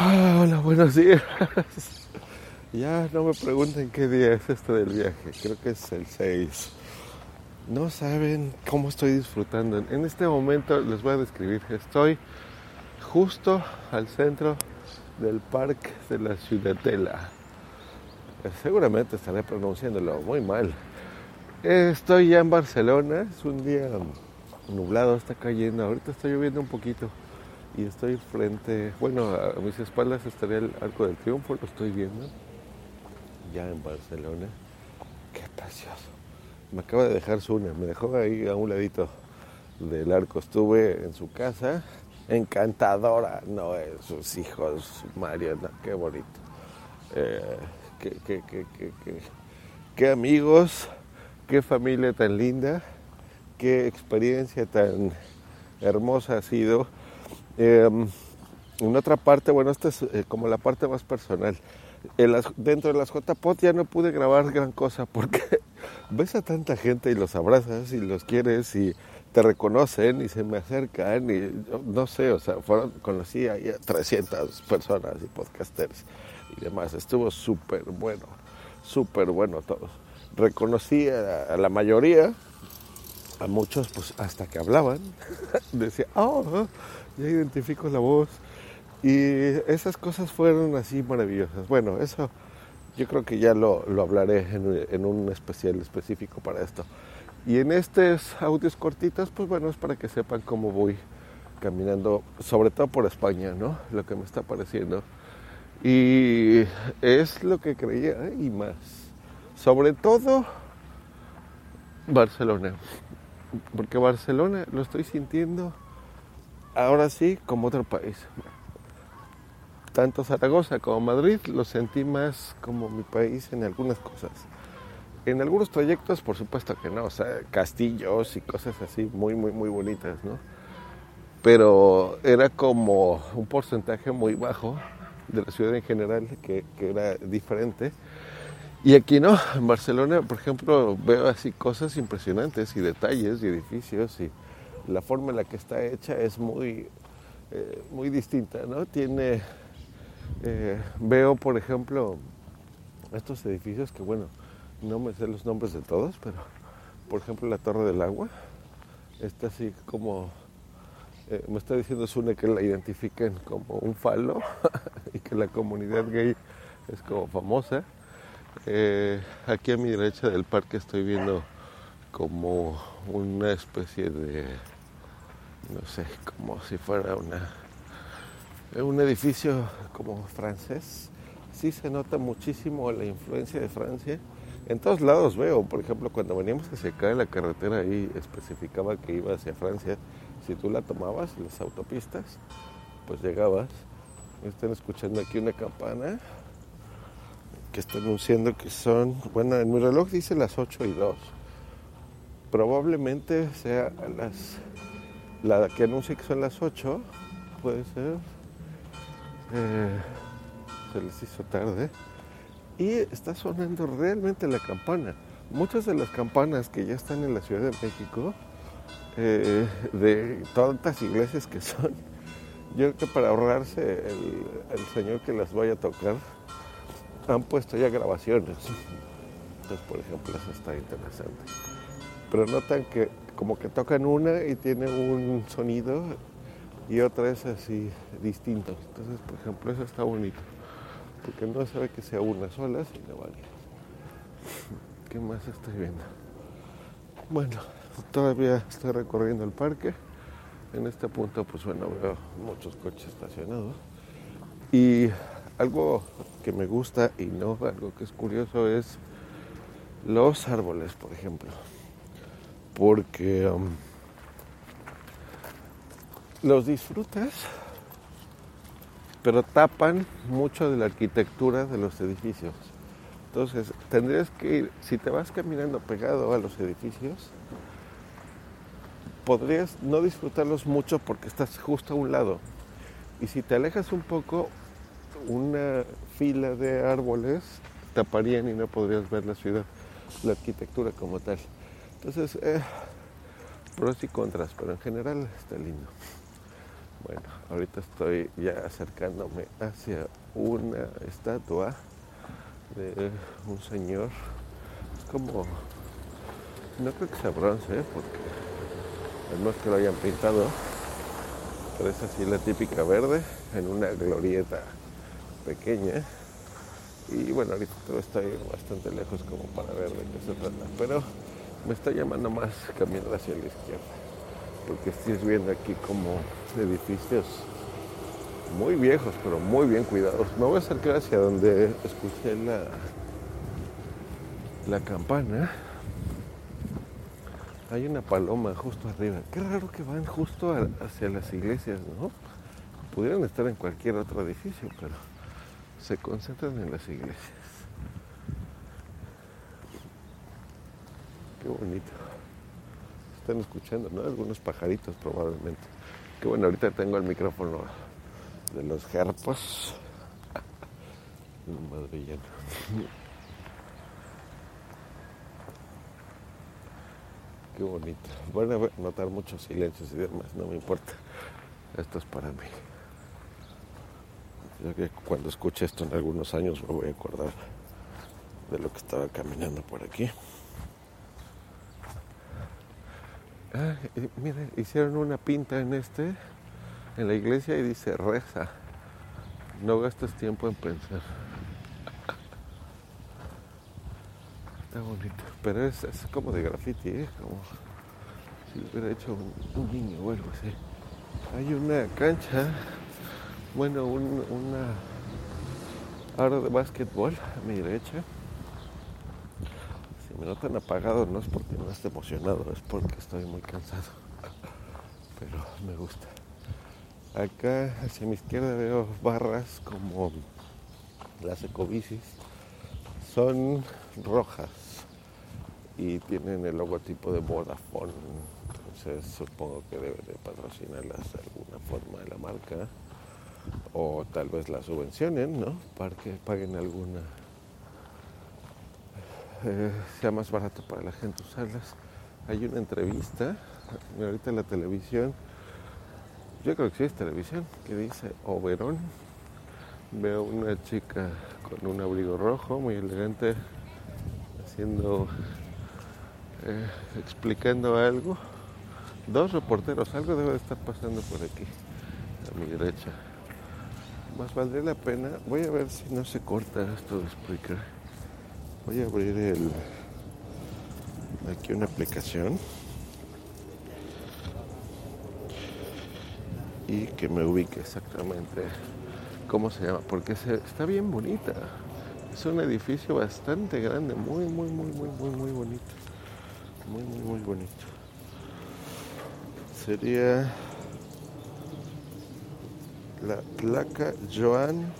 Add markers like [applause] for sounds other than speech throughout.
Ah, hola, buenos días. [laughs] Ya no me pregunten qué día es este del viaje, creo que es el 6. No saben cómo estoy disfrutando. En este momento les voy a describir. Estoy justo al centro del parque de la Ciudadela. Seguramente estaré pronunciándolo muy mal. Estoy ya en Barcelona, es un día nublado, está cayendo, ahorita está lloviendo un poquito y estoy frente, bueno, a mis espaldas estaría el Arco del Triunfo, lo estoy viendo ya en Barcelona. Qué precioso. Me acaba de dejar Zuna, me dejó ahí a un ladito del arco. Estuve en su casa, encantadora, no, sus hijos, Mario, qué bonito. Eh, qué, qué, qué, qué, amigos, qué familia tan linda, qué experiencia tan hermosa ha sido. Em, en otra parte, bueno, esta es eh, como la parte más personal dentro de las JPOT ya no pude grabar gran cosa porque [laughs] ves a tanta gente y los abrazas y los quieres y te reconocen y se me acercan y no sé, o sea, fueron, conocí a 300 personas y podcasters y demás. Estuvo súper bueno, súper bueno todo. Reconocí a, la mayoría, a muchos pues hasta que hablaban, [laughs] decía, oh, ya identifico la voz y esas cosas fueron así maravillosas. Bueno, eso yo creo que ya lo, hablaré en, un especial específico para esto. Y en estos audios cortitos, pues bueno, es para que sepan cómo voy caminando, sobre todo por España, ¿no? Lo que me está pareciendo. Y es lo que creía y más. Sobre todo Barcelona. Porque Barcelona lo estoy sintiendo ahora sí como otro país tanto Zaragoza como Madrid lo sentí más como mi país en algunas cosas. En algunos trayectos, por supuesto que no, o sea, castillos y cosas así muy, muy, muy bonitas, ¿no? Pero era como un porcentaje muy bajo de la ciudad en general que, que era diferente. Y aquí no, en Barcelona, por ejemplo, veo así cosas impresionantes y detalles y edificios y la forma en la que está hecha es muy, eh, muy distinta, ¿no? Tiene eh, veo, por ejemplo, estos edificios que, bueno, no me sé los nombres de todos, pero, por ejemplo, la Torre del Agua, está así como, eh, me está diciendo Sune que la identifiquen como un falo [laughs] y que la comunidad gay es como famosa. Aquí a mi derecha del parque estoy viendo como una especie de, no sé, como si fuera una un edificio como francés. Sí se nota muchísimo la influencia de Francia. En todos lados veo, por ejemplo, cuando veníamos a se cae la carretera ahí especificaba que iba hacia Francia. Si tú la tomabas, las autopistas, pues llegabas. Están escuchando aquí una campana que está anunciando que son, bueno, en mi reloj dice las 8 y 2. Probablemente sea las, la que anuncia que son las 8, puede ser eh, se les hizo tarde. Y está sonando realmente la campana. Muchas de las campanas que ya están en la Ciudad de México, eh, de tantas iglesias que son, yo creo que para ahorrarse el, señor que las vaya a tocar, han puesto ya grabaciones. Entonces, por ejemplo, eso está interesante. Pero notan que como que tocan una y tiene un sonido y otra es así distinto. Entonces, por ejemplo, eso está bonito, porque no se ve que sea una sola, sino varias. ¿Qué más estoy viendo? Bueno, todavía estoy recorriendo el parque. En este punto, pues bueno, veo muchos coches estacionados. Y algo que me gusta y no algo que es curioso es los árboles, por ejemplo. Porque um, los disfrutas, pero tapan mucho de la arquitectura de los edificios. Entonces, tendrías que ir, si te vas caminando pegado a los edificios, podrías no disfrutarlos mucho porque estás justo a un lado. Y si te alejas un poco, una fila de árboles taparían y no podrías ver la ciudad, la arquitectura como tal. Entonces, eh, pros y contras, pero en general está lindo. Bueno, ahorita estoy ya acercándome hacia una estatua de un señor. Es como, no creo que sea bronce, ¿eh? porque no es que lo hayan pintado, pero es así la típica verde en una glorieta pequeña. Y bueno, ahorita está bastante lejos como para ver de qué se trata, pero me está llamando más caminar hacia la izquierda, porque estoy viendo aquí como edificios muy viejos, pero muy bien cuidados. Me voy a acercar hacia donde escuché la, la campana. Hay una paloma justo arriba. Qué raro que van justo hacia las iglesias, ¿no? Pudieran estar en cualquier otro edificio, pero se concentran en las iglesias. Qué bonito. Están escuchando, ¿no? Algunos pajaritos probablemente. Qué bueno, ahorita tengo el micrófono de los. [laughs] Un madrillano. [laughs] Qué bonito. Van a notar muchos silencios y demás, no me importa. Esto es para mí. Ya que cuando escuche esto en algunos años me voy a acordar de lo que estaba caminando por aquí. Ah, miren, hicieron una pinta en este, en la iglesia y dice reza. No gastes tiempo en pensar. Está bonito. Pero es, como de graffiti, ¿eh? Como si lo hubiera hecho un, niño o algo así. Hay una cancha, bueno, una área de básquetbol a mi derecha. Me notan apagado no es porque no esté emocionado, es porque estoy muy cansado. Pero me gusta. Acá hacia mi izquierda veo barras como las ecobicis. Son rojas y tienen el logotipo de Vodafone. Entonces supongo que debe de patrocinarlas de alguna forma de la marca o tal vez las subvencionen, ¿no? Para que paguen alguna, eh, sea más barato para la gente usarlas. Hay una entrevista, ahorita en la televisión, yo creo que sí es televisión, que dice Oberón. Veo una chica con un abrigo rojo, muy elegante, haciendo eh, explicando algo. Dos reporteros, algo debe de estar pasando por aquí, a mi derecha. Más valdría la pena. Voy a ver si no se corta esto de explicar. Voy a abrir el aquí una aplicación. Y que me ubique exactamente cómo se llama, porque se, está bien bonita. Es un edificio bastante grande, muy, muy, muy, muy, muy, muy bonito. Muy muy muy bonito. Sería la placa Joan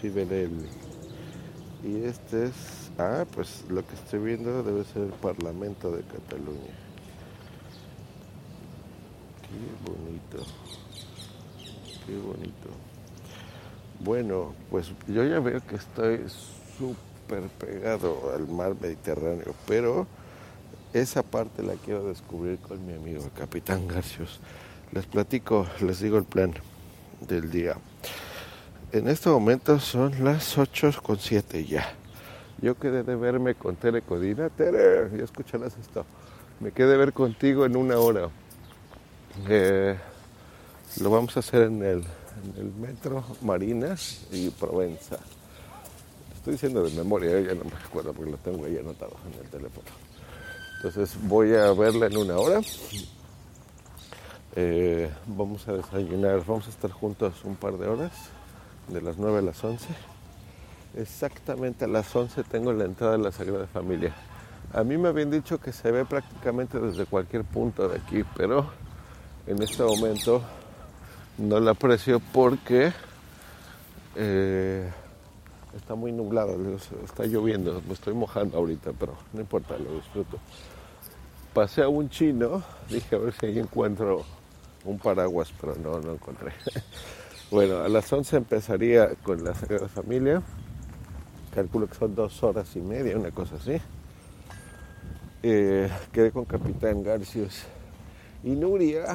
Fidelelli y este es ah pues lo que estoy viendo debe ser el Parlamento de Cataluña qué bonito qué bonito bueno pues yo ya veo que estoy súper pegado al mar Mediterráneo pero esa parte la quiero descubrir con mi amigo el Capitán Garcios. Les platico, les digo el plan del día. En este momento son las 8 con 7 ya. Yo quedé de verme con Tere Codina. Tere, ya escucharás esto. Me quedé de ver contigo en una hora. Eh, lo vamos a hacer en el, metro Marinas y Provenza. Estoy diciendo de memoria, ya no me acuerdo porque lo tengo ahí anotado en el teléfono. Entonces voy a verla en una hora. Eh, vamos a desayunar, vamos a estar juntos un par de horas, de las 9 a las 11. Exactamente a las 11 tengo la entrada de la Sagrada Familia. A mí me habían dicho que se ve prácticamente desde cualquier punto de aquí, pero en este momento no la aprecio porque eh, está muy nublado, está lloviendo, me estoy mojando ahorita, pero no importa, lo disfruto. Pasé a un chino, dije a ver si ahí encuentro un paraguas, pero no, no encontré. [laughs] bueno, a las 11 empezaría con la Sagrada Familia, calculo que son dos horas y media, una cosa así. Eh, quedé con Capitán Garcius y Nuria,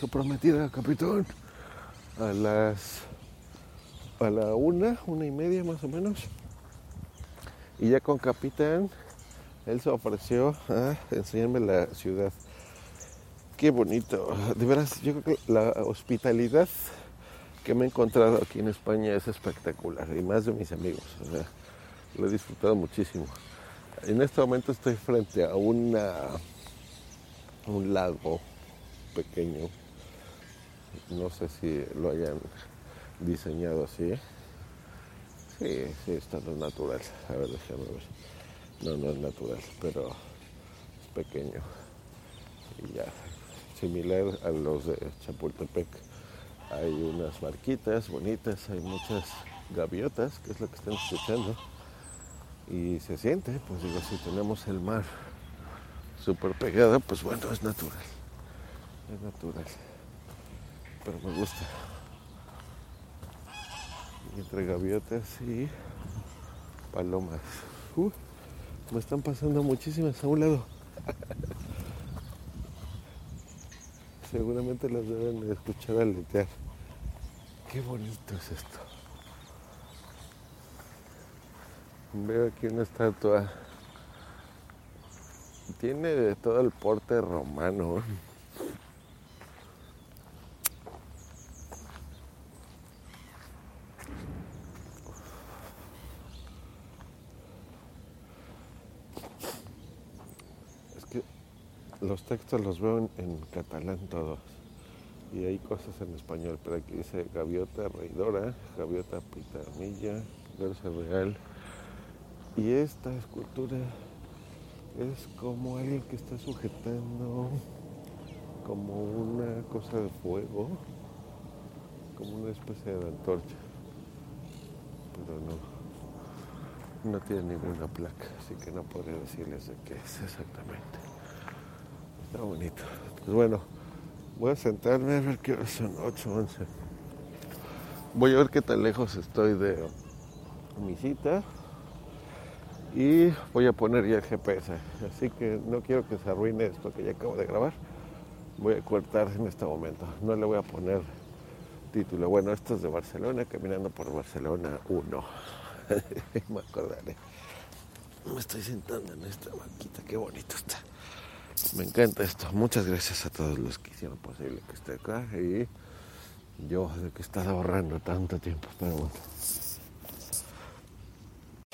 su prometida capitán, a las a la una, una y media más o menos. Y ya con Capitán, él se ofreció a enseñarme la ciudad. Qué bonito. De veras, yo creo que la hospitalidad que me he encontrado aquí en España es espectacular. Y más de mis amigos. Lo he disfrutado muchísimo. En este momento estoy frente a una, un lago pequeño. No sé si lo hayan diseñado así. Sí, sí, está no natural. A ver, déjame ver. No, no es natural, pero es pequeño. Y ya, similar a los de Chapultepec. Hay unas marquitas bonitas, hay muchas gaviotas, que es lo que están escuchando. Y se siente, pues digo, si tenemos el mar súper pegado, pues bueno, es natural. Es natural. Pero me gusta entre gaviotas y palomas. Uh, me están pasando muchísimas a un lado. [laughs] Seguramente las deben escuchar aletear. Qué bonito es esto. Veo aquí una estatua. Tiene todo el porte romano. los textos los veo en, catalán todos y hay cosas en español, pero aquí dice gaviota reidora, gaviota pitamilla, garza real. Y esta escultura es como alguien que está sujetando como una cosa de fuego, como una especie de antorcha, pero no, no tiene ninguna placa, así que no podría decirles de qué es exactamente. Está bonito. Pues bueno, voy a sentarme a ver qué hora son, 8, 11. Voy a ver qué tan lejos estoy de mi cita y voy a poner ya el GPS. Así que no quiero que se arruine esto que ya acabo de grabar. Voy a cortar en este momento. No le voy a poner título. Bueno, esto es de Barcelona, caminando por Barcelona 1. [laughs] Me acordaré. Me estoy sentando en esta banquita, qué bonito está. Me encanta esto. Muchas gracias a todos los que hicieron posible que esté acá y yo de que he estado ahorrando tanto tiempo. Pero bueno.